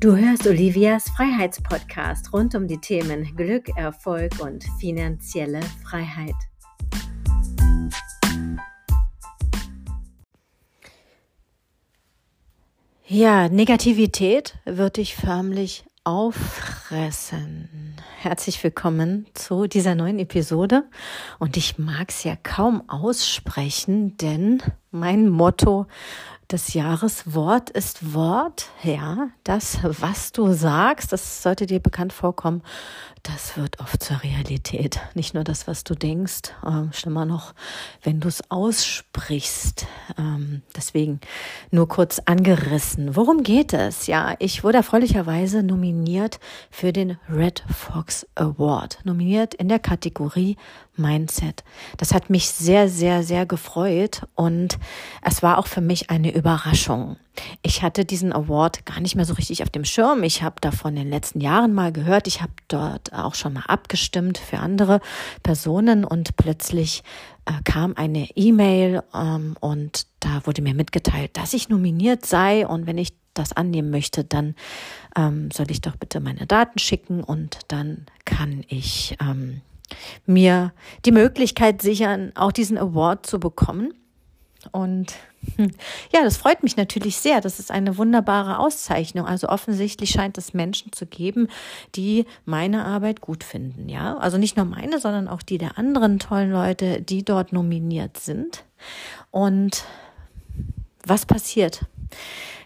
Du hörst Olivias Freiheitspodcast rund um die Themen Glück, Erfolg und finanzielle Freiheit. Ja, Negativität wird dich förmlich auffressen. Herzlich willkommen zu dieser neuen Episode. Und ich mag es ja kaum aussprechen, denn mein Motto des Jahres. Wort ist Wort. Ja, das, was du sagst, das sollte dir bekannt vorkommen. Das wird oft zur Realität. Nicht nur das, was du denkst, äh, schlimmer noch, wenn du es aussprichst. Ähm, deswegen nur kurz angerissen. Worum geht es? Ja, ich wurde erfreulicherweise nominiert für den Red Fox Award. Nominiert in der Kategorie Mindset. Das hat mich sehr, sehr, sehr gefreut und es war auch für mich eine Überraschung. Ich hatte diesen Award gar nicht mehr so richtig auf dem Schirm. Ich habe davon in den letzten Jahren mal gehört. Ich habe dort auch schon mal abgestimmt für andere Personen und plötzlich äh, kam eine E-Mail ähm, und da wurde mir mitgeteilt, dass ich nominiert sei und wenn ich das annehmen möchte, dann ähm, soll ich doch bitte meine Daten schicken und dann kann ich ähm, mir die Möglichkeit sichern, auch diesen Award zu bekommen. Und ja, das freut mich natürlich sehr. Das ist eine wunderbare Auszeichnung. Also offensichtlich scheint es Menschen zu geben, die meine Arbeit gut finden. Ja, also nicht nur meine, sondern auch die der anderen tollen Leute, die dort nominiert sind. Und was passiert?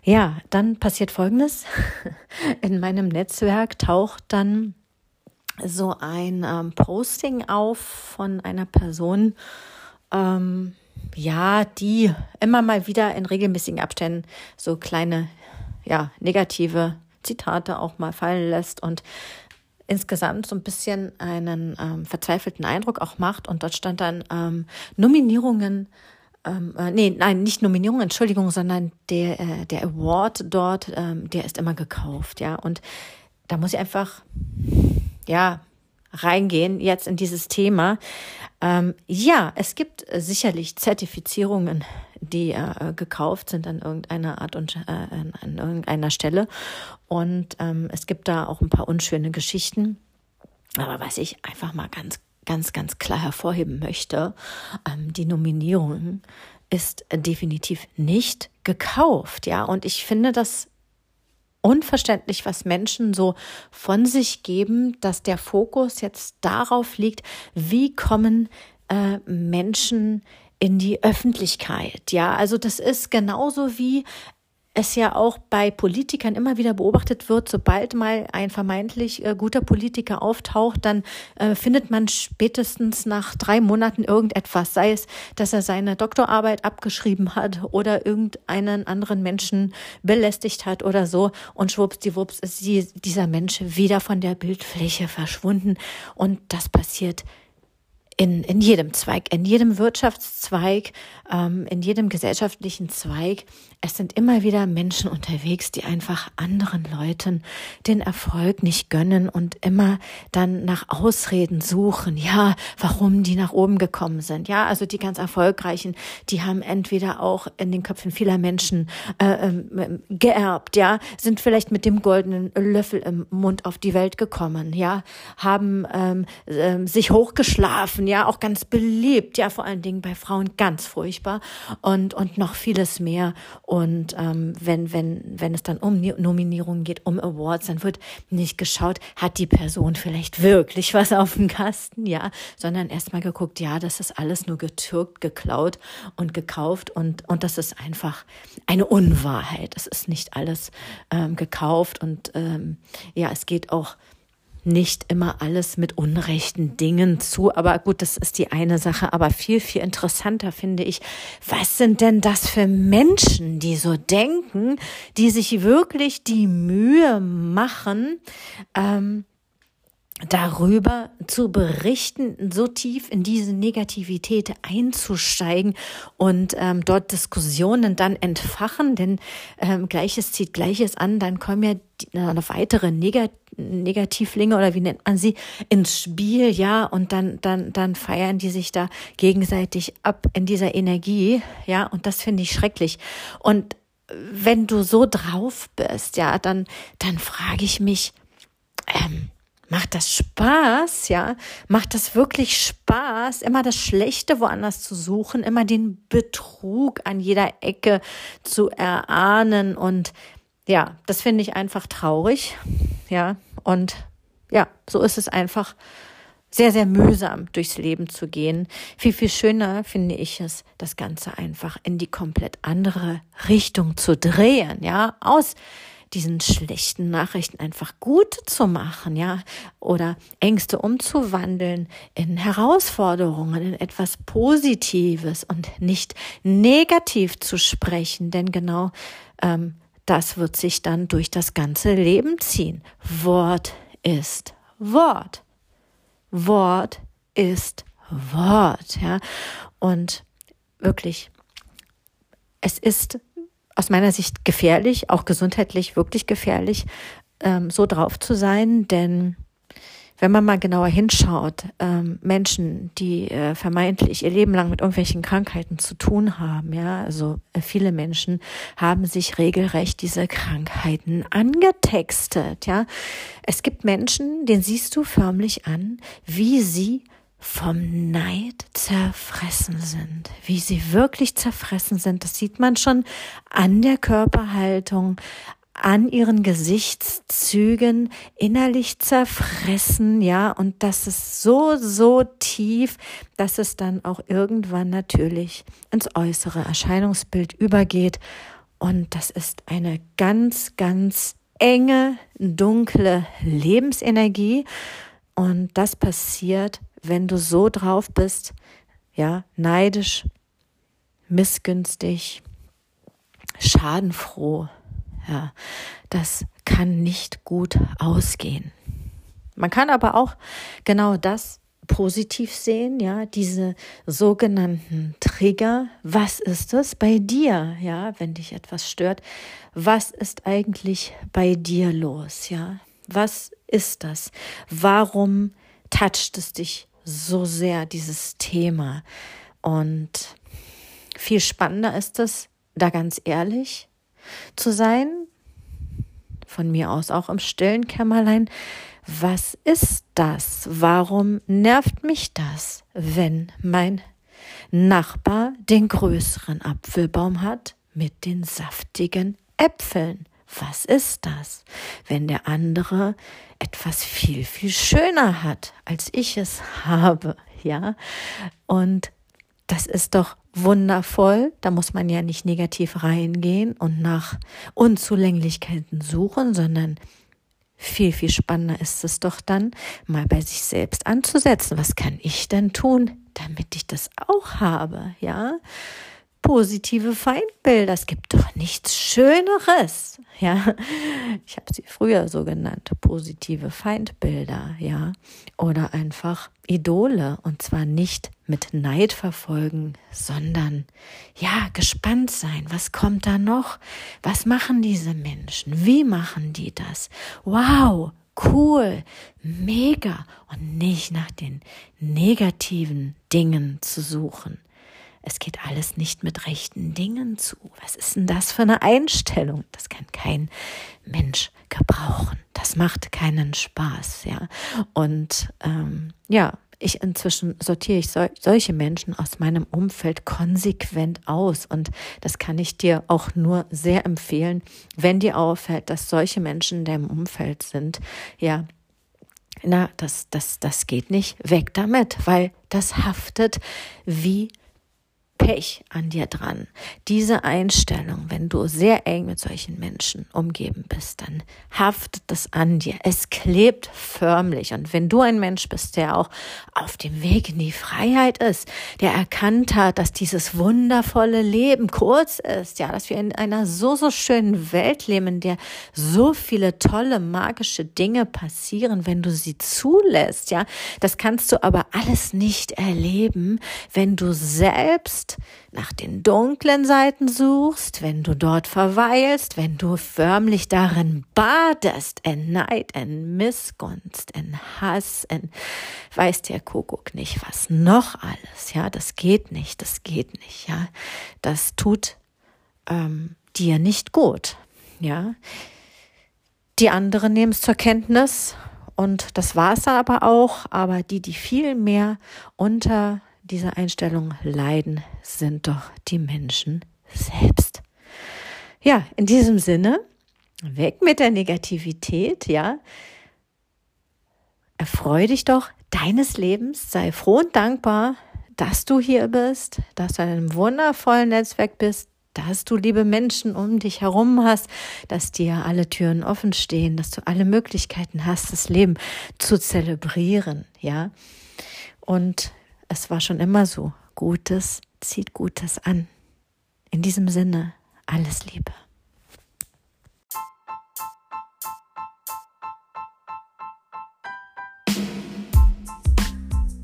Ja, dann passiert Folgendes. In meinem Netzwerk taucht dann so ein ähm, Posting auf von einer Person, ähm, ja, die immer mal wieder in regelmäßigen Abständen so kleine, ja, negative Zitate auch mal fallen lässt und insgesamt so ein bisschen einen ähm, verzweifelten Eindruck auch macht. Und dort stand dann ähm, Nominierungen, ähm, äh, nee, nein, nicht Nominierungen, Entschuldigung, sondern der, äh, der Award dort, ähm, der ist immer gekauft, ja. Und da muss ich einfach, ja, reingehen jetzt in dieses Thema. Ähm, ja, es gibt sicherlich Zertifizierungen, die äh, gekauft sind an irgendeiner Art und äh, an irgendeiner Stelle. Und ähm, es gibt da auch ein paar unschöne Geschichten. Aber was ich einfach mal ganz, ganz, ganz klar hervorheben möchte, ähm, die Nominierung ist definitiv nicht gekauft, ja. Und ich finde das unverständlich, was Menschen so von sich geben, dass der Fokus jetzt darauf liegt, wie kommen äh, Menschen in die Öffentlichkeit. Ja, also das ist genauso wie es ja auch bei Politikern immer wieder beobachtet wird, sobald mal ein vermeintlich äh, guter Politiker auftaucht, dann äh, findet man spätestens nach drei Monaten irgendetwas, sei es, dass er seine Doktorarbeit abgeschrieben hat oder irgendeinen anderen Menschen belästigt hat oder so und schwuppsdiwupps ist die, dieser Mensch wieder von der Bildfläche verschwunden. Und das passiert in, in jedem Zweig, in jedem Wirtschaftszweig, ähm, in jedem gesellschaftlichen Zweig. Es sind immer wieder Menschen unterwegs, die einfach anderen Leuten den Erfolg nicht gönnen und immer dann nach Ausreden suchen. Ja, warum die nach oben gekommen sind. Ja, also die ganz erfolgreichen, die haben entweder auch in den Köpfen vieler Menschen äh, äh, geerbt. Ja, sind vielleicht mit dem goldenen Löffel im Mund auf die Welt gekommen. Ja, haben ähm, äh, sich hochgeschlafen ja auch ganz beliebt, ja vor allen Dingen bei Frauen ganz furchtbar und und noch vieles mehr. Und ähm, wenn wenn wenn es dann um Nominierungen geht, um Awards, dann wird nicht geschaut, hat die Person vielleicht wirklich was auf dem Kasten, ja, sondern erstmal geguckt, ja, das ist alles nur getürkt, geklaut und gekauft und und das ist einfach eine Unwahrheit. Es ist nicht alles ähm, gekauft und ähm, ja, es geht auch nicht immer alles mit unrechten Dingen zu. Aber gut, das ist die eine Sache. Aber viel, viel interessanter finde ich, was sind denn das für Menschen, die so denken, die sich wirklich die Mühe machen, ähm, darüber zu berichten, so tief in diese Negativität einzusteigen und ähm, dort Diskussionen dann entfachen, denn ähm, Gleiches zieht Gleiches an, dann kommen ja die, äh, weitere Negat Negativlinge oder wie nennt man sie ins Spiel, ja, und dann dann dann feiern die sich da gegenseitig ab in dieser Energie, ja, und das finde ich schrecklich. Und wenn du so drauf bist, ja, dann, dann frage ich mich, ähm, macht das Spaß, ja? Macht das wirklich Spaß, immer das Schlechte woanders zu suchen, immer den Betrug an jeder Ecke zu erahnen und ja, das finde ich einfach traurig, ja, und ja, so ist es einfach sehr, sehr mühsam durchs Leben zu gehen. Viel, viel schöner finde ich es, das Ganze einfach in die komplett andere Richtung zu drehen, ja, aus diesen schlechten Nachrichten einfach gut zu machen, ja, oder Ängste umzuwandeln in Herausforderungen, in etwas Positives und nicht negativ zu sprechen, denn genau ähm, das wird sich dann durch das ganze Leben ziehen. Wort ist Wort. Wort ist Wort, ja. Und wirklich, es ist aus meiner Sicht gefährlich, auch gesundheitlich wirklich gefährlich, ähm, so drauf zu sein, denn wenn man mal genauer hinschaut, ähm, Menschen, die äh, vermeintlich ihr Leben lang mit irgendwelchen Krankheiten zu tun haben, ja, also äh, viele Menschen haben sich regelrecht diese Krankheiten angetextet, ja. Es gibt Menschen, den siehst du förmlich an, wie sie vom Neid zerfressen sind, wie sie wirklich zerfressen sind. Das sieht man schon an der Körperhaltung, an ihren Gesichtszügen innerlich zerfressen, ja, und das ist so, so tief, dass es dann auch irgendwann natürlich ins äußere Erscheinungsbild übergeht. Und das ist eine ganz, ganz enge, dunkle Lebensenergie. Und das passiert, wenn du so drauf bist, ja, neidisch, missgünstig, schadenfroh, ja, das kann nicht gut ausgehen. Man kann aber auch genau das positiv sehen, ja, diese sogenannten Trigger. Was ist es bei dir, ja, wenn dich etwas stört? Was ist eigentlich bei dir los, ja? Was ist das? Warum toucht es dich so sehr, dieses Thema? Und viel spannender ist es, da ganz ehrlich zu sein, von mir aus auch im stillen Kämmerlein, was ist das? Warum nervt mich das, wenn mein Nachbar den größeren Apfelbaum hat mit den saftigen Äpfeln? Was ist das, wenn der andere etwas viel, viel schöner hat, als ich es habe? Ja, und das ist doch wundervoll. Da muss man ja nicht negativ reingehen und nach Unzulänglichkeiten suchen, sondern viel, viel spannender ist es doch dann, mal bei sich selbst anzusetzen. Was kann ich denn tun, damit ich das auch habe? Ja, positive Feindbilder. Es gibt doch nichts Schöneres. Ja, ich habe sie früher so genannt, positive Feindbilder. Ja, oder einfach Idole und zwar nicht mit Neid verfolgen, sondern ja, gespannt sein. Was kommt da noch? Was machen diese Menschen? Wie machen die das? Wow, cool, mega und nicht nach den negativen Dingen zu suchen. Es geht alles nicht mit rechten Dingen zu. Was ist denn das für eine Einstellung? Das kann kein Mensch gebrauchen. Das macht keinen Spaß, ja. Und ähm, ja, ich inzwischen sortiere ich sol solche Menschen aus meinem Umfeld konsequent aus. Und das kann ich dir auch nur sehr empfehlen, wenn dir auffällt, dass solche Menschen in deinem Umfeld sind. Ja, na, das, das, das geht nicht weg damit, weil das haftet wie Pech an dir dran. Diese Einstellung, wenn du sehr eng mit solchen Menschen umgeben bist, dann haftet das an dir. Es klebt förmlich. Und wenn du ein Mensch bist, der auch auf dem Weg in die Freiheit ist, der erkannt hat, dass dieses wundervolle Leben kurz ist, ja, dass wir in einer so, so schönen Welt leben, in der so viele tolle, magische Dinge passieren, wenn du sie zulässt, ja, das kannst du aber alles nicht erleben, wenn du selbst nach den dunklen Seiten suchst, wenn du dort verweilst, wenn du förmlich darin badest, in Neid, in Missgunst, in Hass, in weiß der Kuckuck nicht was noch alles, ja, das geht nicht, das geht nicht, ja, das tut ähm, dir nicht gut. Ja. Die anderen nehmen es zur Kenntnis und das war es dann aber auch. Aber die, die viel mehr unter dieser Einstellung leiden, sind doch die Menschen selbst. Ja, in diesem Sinne, weg mit der Negativität, ja. Erfreu dich doch deines Lebens, sei froh und dankbar, dass du hier bist, dass du in einem wundervollen Netzwerk bist, dass du liebe Menschen um dich herum hast, dass dir alle Türen offen stehen, dass du alle Möglichkeiten hast, das Leben zu zelebrieren, ja. Und es war schon immer so, Gutes zieht Gutes an. In diesem Sinne, alles Liebe.